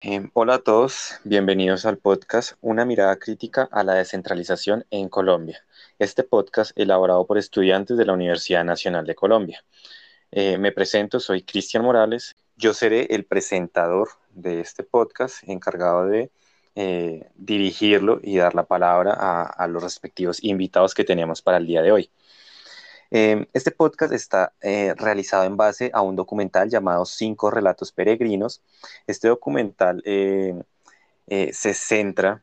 Em, hola a todos, bienvenidos al podcast Una mirada crítica a la descentralización en Colombia. Este podcast elaborado por estudiantes de la Universidad Nacional de Colombia. Eh, me presento, soy Cristian Morales. Yo seré el presentador de este podcast, encargado de eh, dirigirlo y dar la palabra a los respectivos invitados que tenemos para el día de hoy. Em, este podcast está eh, realizado en base a un documental llamado Cinco Relatos Peregrinos. Este documental eh, eh, se centra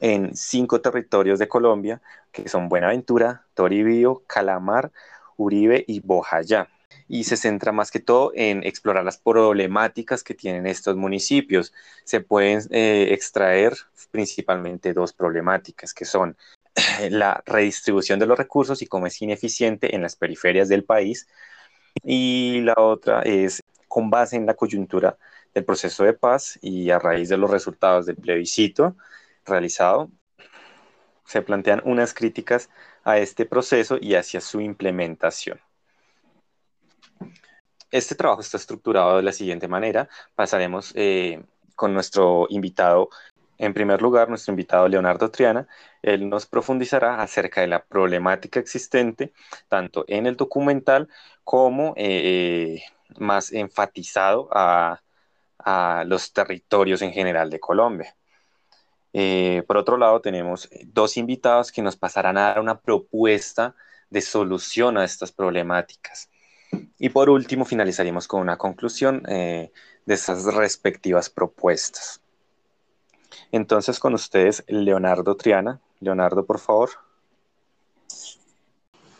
en cinco territorios de Colombia, que son Buenaventura, Toribío, Calamar, Uribe y Bojayá. Y se centra más que todo en explorar las problemáticas que tienen estos municipios. Se pueden extraer principalmente dos problemáticas, que son la redistribución de los recursos y cómo es ineficiente en las periferias del país. Y la otra es con base en la coyuntura del proceso de paz y a raíz de los resultados del plebiscito realizado, se plantean unas críticas a este proceso y hacia su implementación. Este trabajo está estructurado de la siguiente manera. Pasaremos eh, con nuestro invitado en primer lugar, nuestro invitado Leonardo Triana, él nos profundizará acerca de la problemática existente tanto en el documental como eh, más enfatizado a, los territorios en general de Colombia. Eh, por otro lado, tenemos dos invitados que nos pasarán a dar una propuesta de solución a estas problemáticas. Y por último, finalizaremos con una conclusión eh, de esas respectivas propuestas. Entonces, con ustedes, Leonardo Triana. Leonardo, por favor.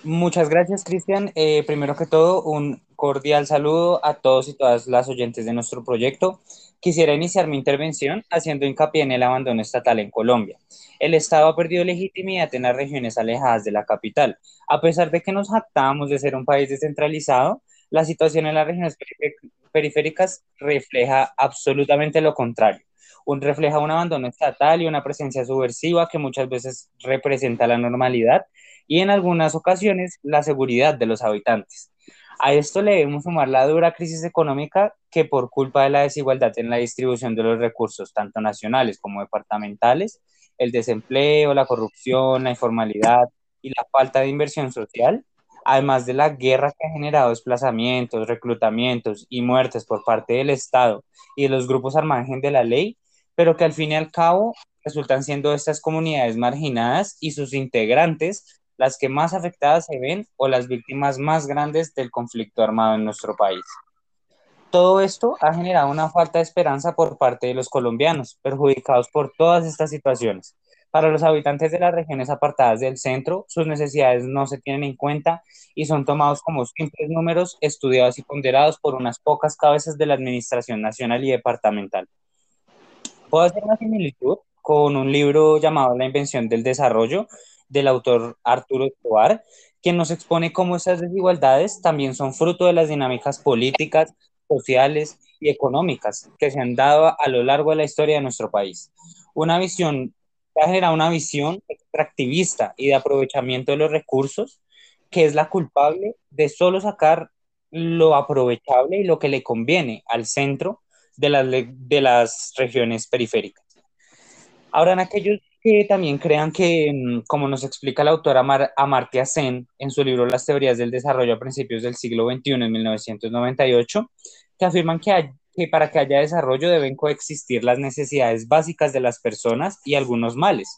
Muchas gracias, Cristian. Eh, primero que todo, un cordial saludo a todos y todas las oyentes de nuestro proyecto. Quisiera iniciar mi intervención haciendo hincapié en el abandono estatal en Colombia. El Estado ha perdido legitimidad en las regiones alejadas de la capital. A pesar de que nos jactamos de ser un país descentralizado, la situación en las regiones periféricas refleja absolutamente lo contrario un, refleja un abandono estatal y una presencia subversiva que muchas veces representa la normalidad y en algunas ocasiones la seguridad de los habitantes. A esto le debemos sumar la dura crisis económica que por culpa de la desigualdad en la distribución de los recursos, tanto nacionales como departamentales, el desempleo, la corrupción, la informalidad y la falta de inversión social, además de la guerra que ha generado desplazamientos, reclutamientos y muertes por parte del Estado y de los grupos al margen de la ley, pero que al fin y al cabo resultan siendo estas comunidades marginadas y sus integrantes las que más afectadas se ven o las víctimas más grandes del conflicto armado en nuestro país. Todo esto ha generado una falta de esperanza por parte de los colombianos, perjudicados por todas estas situaciones. Para los habitantes de las regiones apartadas del centro, sus necesidades no se tienen en cuenta y son tomados como simples números estudiados y ponderados por unas pocas cabezas de la Administración Nacional y Departamental. Puedo hacer una similitud con un libro llamado La invención del desarrollo del autor Arturo Escobar, quien nos expone cómo esas desigualdades también son fruto de las dinámicas políticas, sociales y económicas que se han dado a lo largo de la historia de nuestro país. Una visión generado una visión extractivista y de aprovechamiento de los recursos que es la culpable de solo sacar lo aprovechable y lo que le conviene al centro de las, de las regiones periféricas. Habrán aquellos que también crean que, mm, como nos explica la autora Amartya Sen en su libro Las teorías del desarrollo a principios del siglo XXI, en 1998, que afirman que, que para que haya desarrollo deben coexistir las necesidades básicas de las personas y algunos males.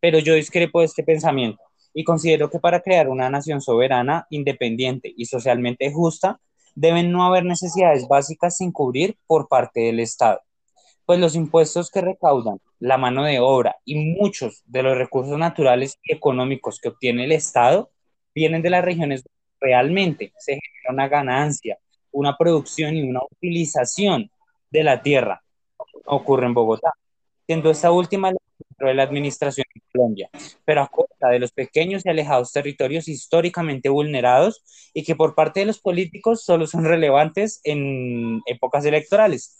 Pero yo discrepo de este pensamiento y considero que para crear una nación soberana, independiente y socialmente justa, deben no haber necesidades básicas sin cubrir por parte del Estado, pues los impuestos que recaudan, la mano de obra y muchos de los recursos naturales y económicos que obtiene el Estado vienen de las regiones donde realmente se genera una ganancia, una producción y una utilización de la tierra. Ocurre en Bogotá, siendo esta última de la administración de Colombia, pero a costa de los pequeños y alejados territorios históricamente vulnerados y que por parte de los políticos solo son relevantes en épocas electorales.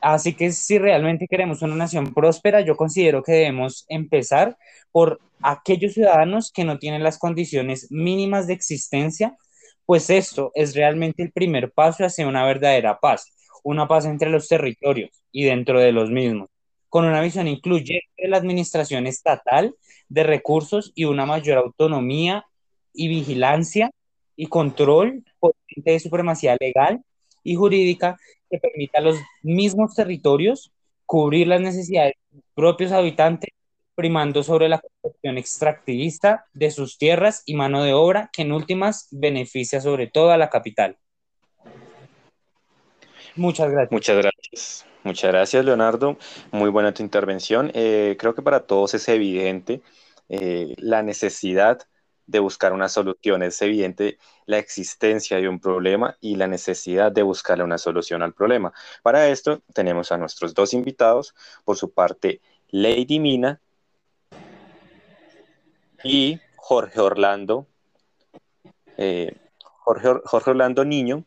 Así que si realmente queremos una nación próspera, yo considero que debemos empezar por aquellos ciudadanos que no tienen las condiciones mínimas de existencia, pues esto es realmente el primer paso hacia una verdadera paz una paz entre los territorios y dentro de los mismos, con una visión incluyente de la administración estatal de recursos y una mayor autonomía y vigilancia y control de supremacía legal y jurídica que permita a los mismos territorios cubrir las necesidades de sus propios habitantes, primando sobre la construcción extractivista de sus tierras y mano de obra, que en últimas beneficia sobre todo a la capital. Muchas gracias. Muchas gracias. Muchas gracias, Leonardo. Muy buena tu intervención. Eh, creo que para todos es evidente eh, la necesidad de buscar una solución. Es evidente la existencia de un problema y la necesidad de buscarle una solución al problema. Para esto tenemos a nuestros dos invitados. Por su parte, Lady Mina y Jorge Orlando. Eh, Jorge, Jorge Orlando Niño,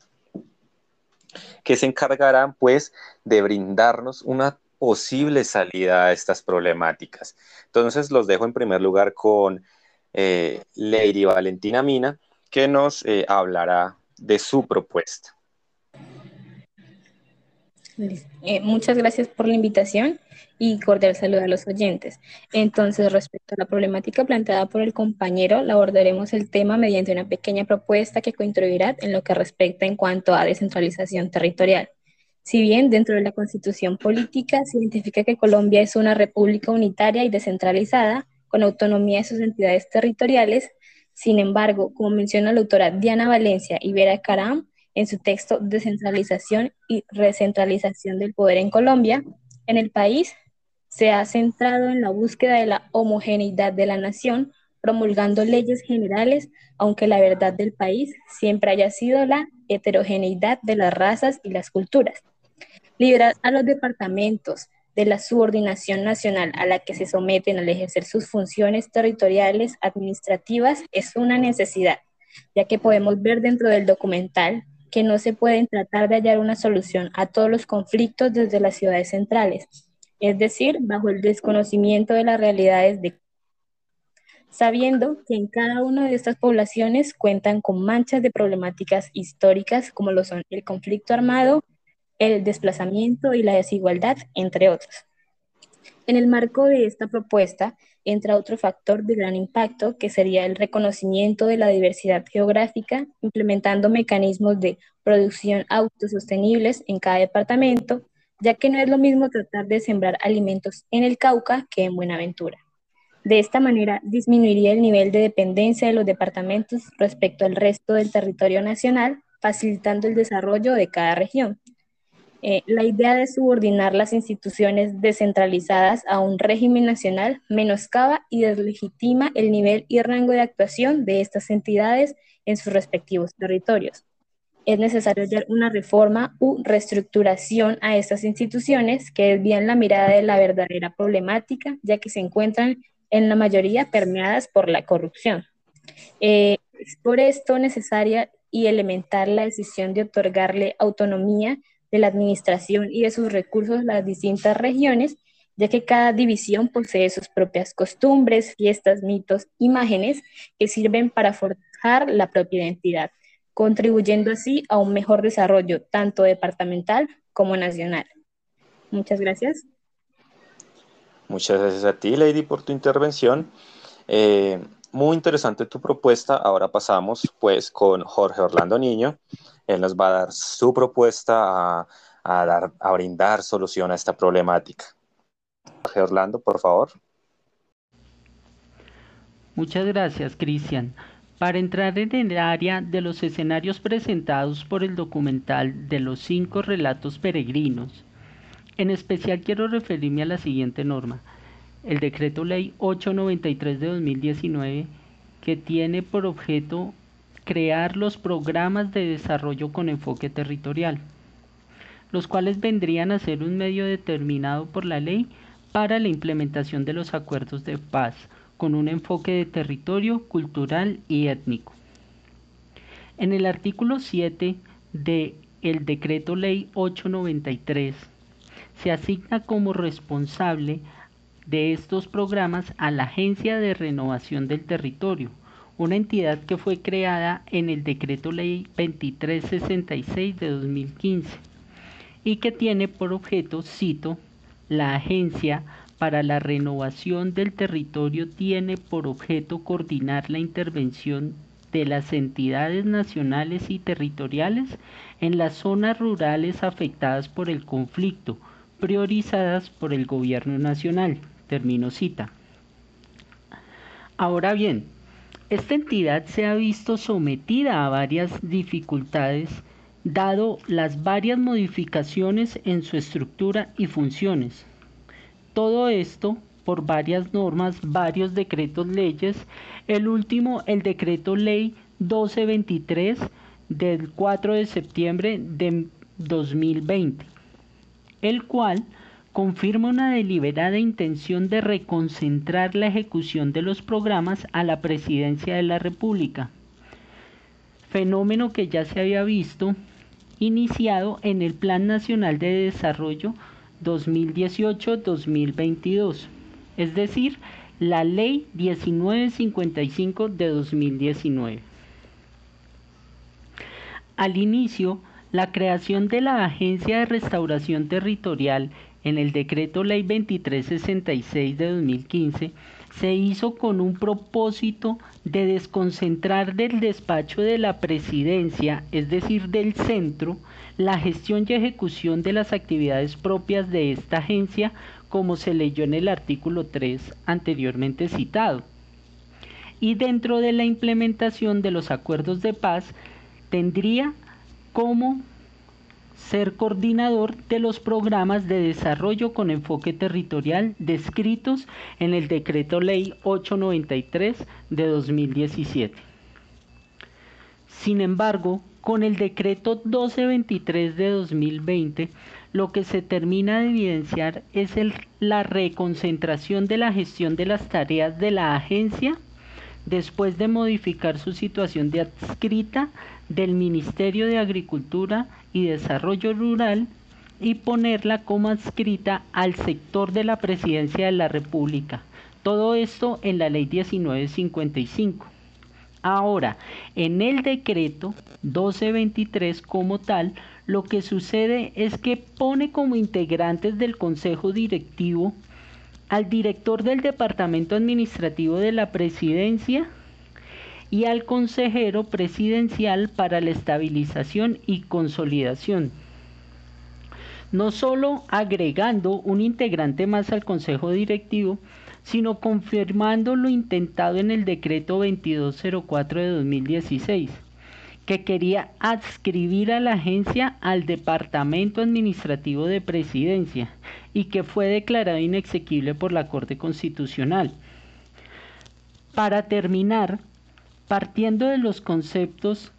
que se encargarán pues de brindarnos una posible salida a estas problemáticas. Entonces los dejo en primer lugar con eh, Lady Valentina Mina, que nos eh, hablará de su propuesta. Eh, muchas gracias por la invitación y cordial saludo a los oyentes. Entonces, respecto a la problemática planteada por el compañero, abordaremos el tema mediante una pequeña propuesta que contribuirá en lo que respecta en cuanto a descentralización territorial. Si bien dentro de la constitución política se identifica que Colombia es una república unitaria y descentralizada, con autonomía de sus entidades territoriales, sin embargo, como menciona la autora Diana Valencia y Vera Caram en su texto Descentralización y Recentralización del Poder en Colombia, en el país se ha centrado en la búsqueda de la homogeneidad de la nación, promulgando leyes generales, aunque la verdad del país siempre haya sido la heterogeneidad de las razas y las culturas. Liberar a los departamentos de la subordinación nacional a la que se someten al ejercer sus funciones territoriales administrativas es una necesidad, ya que podemos ver dentro del documental que no se pueden tratar de hallar una solución a todos los conflictos desde las ciudades centrales, es decir, bajo el desconocimiento de las realidades de sabiendo que en cada una de estas poblaciones cuentan con manchas de problemáticas históricas como lo son el conflicto armado, el desplazamiento y la desigualdad, entre otros. En el marco de esta propuesta entra otro factor de gran impacto, que sería el reconocimiento de la diversidad geográfica, implementando mecanismos de producción autosostenibles en cada departamento, ya que no es lo mismo tratar de sembrar alimentos en el Cauca que en Buenaventura. De esta manera, disminuiría el nivel de dependencia de los departamentos respecto al resto del territorio nacional, facilitando el desarrollo de cada región. Eh, la idea de subordinar las instituciones descentralizadas a un régimen nacional menoscaba y deslegitima el nivel y rango de actuación de estas entidades en sus respectivos territorios. Es necesario dar una reforma u reestructuración a estas instituciones que desvían la mirada de la verdadera problemática, ya que se encuentran en la mayoría permeadas por la corrupción. Eh, es por esto necesaria y elemental la decisión de otorgarle autonomía de la administración y de sus recursos las distintas regiones, ya que cada división posee sus propias costumbres, fiestas, mitos, imágenes que sirven para forjar la propia identidad, contribuyendo así a un mejor desarrollo tanto departamental como nacional. Muchas gracias. Muchas gracias a ti, Lady, por tu intervención. Eh, muy interesante tu propuesta. Ahora pasamos pues con Jorge Orlando Niño. Él nos va a dar su propuesta a, dar, a brindar solución a esta problemática. Jorge Orlando, por favor. Muchas gracias, Cristian. Para entrar en el área de los escenarios presentados por el documental de los cinco relatos peregrinos, en especial quiero referirme a la siguiente norma el decreto ley 893 de 2019 que tiene por objeto crear los programas de desarrollo con enfoque territorial, los cuales vendrían a ser un medio determinado por la ley para la implementación de los acuerdos de paz, con un enfoque de territorio, cultural y étnico. En el artículo 7 de el decreto ley 893 se asigna como responsable de estos programas a la Agencia de Renovación del Territorio, una entidad que fue creada en el Decreto Ley 2366 de 2015. y que tiene por objeto, cito, la agencia para la renovación del territorio tiene por objeto coordinar la intervención de las entidades nacionales y territoriales en las zonas rurales afectadas por el conflicto, priorizadas por el gobierno nacional. Termino cita. Ahora bien, esta entidad se ha visto sometida a varias dificultades dado las varias modificaciones en su estructura y funciones. Todo esto por varias normas, varios decretos leyes, el último el decreto ley 1223 del 4 de septiembre de 2020, el cual confirma una deliberada intención de reconcentrar la ejecución de los programas a la presidencia de la República, fenómeno que ya se había visto iniciado en el Plan Nacional de Desarrollo 2018-2022, es decir, la Ley 1955 de 2019. Al inicio, la creación de la Agencia de Restauración Territorial en el Decreto Ley 2366 de 2015 se hizo con un propósito de desconcentrar del despacho de la presidencia, es decir, del centro, la gestión y ejecución de las actividades propias de esta agencia, como se leyó en el artículo 3 anteriormente citado. Y dentro de la implementación de los acuerdos de paz, tendría como ser coordinador de los programas de desarrollo con enfoque territorial descritos en el Decreto Ley 893 de 2017. Sin embargo, con el Decreto 1223 de 2020, lo que se termina de evidenciar es la reconcentración de la gestión de las tareas de la agencia después de modificar su situación de adscrita del Ministerio de Agricultura y Desarrollo Rural y ponerla como adscrita al sector de la Presidencia de la República. Todo esto en la Ley 1955. Ahora, en el decreto 1223 como tal, lo que sucede es que pone como integrantes del Consejo Directivo al director del Departamento Administrativo de la Presidencia, y al consejero presidencial para la estabilización y consolidación. No solo agregando un integrante más al consejo directivo, sino confirmando lo intentado en el decreto 2204 de 2016, que quería adscribir a la agencia al Departamento Administrativo de Presidencia y que fue declarado inexequible por la Corte Constitucional. Para terminar, Partiendo de los conceptos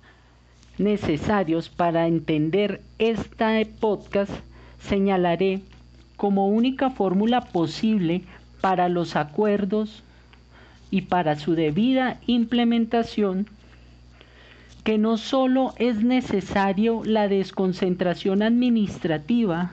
necesarios para entender este podcast, señalaré como única fórmula posible para los acuerdos y para su debida implementación que no solo es necesario la desconcentración administrativa,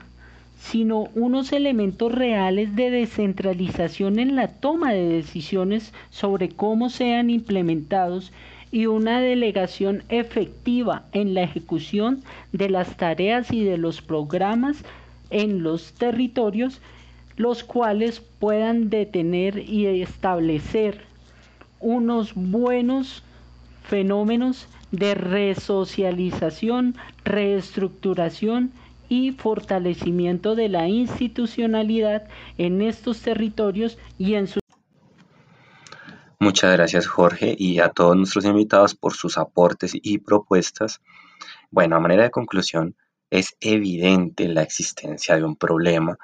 sino unos elementos reales de descentralización en la toma de decisiones sobre cómo sean implementados y una delegación efectiva en la ejecución de las tareas y de los programas en los territorios, los cuales puedan detener y establecer unos buenos fenómenos de resocialización, reestructuración y fortalecimiento de la institucionalidad en estos territorios y en su... Muchas gracias Jorge y a todos nuestros invitados por sus aportes y propuestas. Bueno, a manera de conclusión, es evidente la existencia de un problema,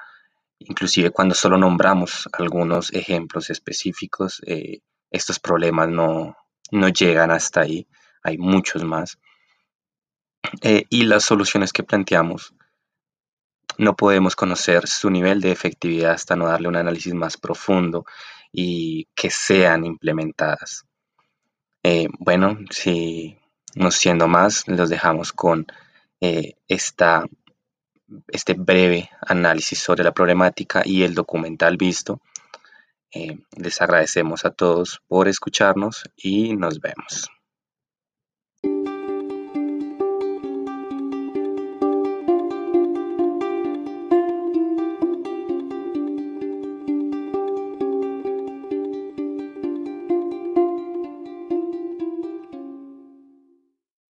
inclusive cuando solo nombramos algunos ejemplos específicos, eh, estos problemas no, no llegan hasta ahí, hay muchos más. Eh, y las soluciones que planteamos no podemos conocer su nivel de efectividad hasta no darle un análisis más profundo y que sean implementadas. Eh, bueno, si no siendo más, los dejamos con eh, esta, este breve análisis sobre la problemática y el documental visto. Les agradecemos a todos por escucharnos y nos vemos.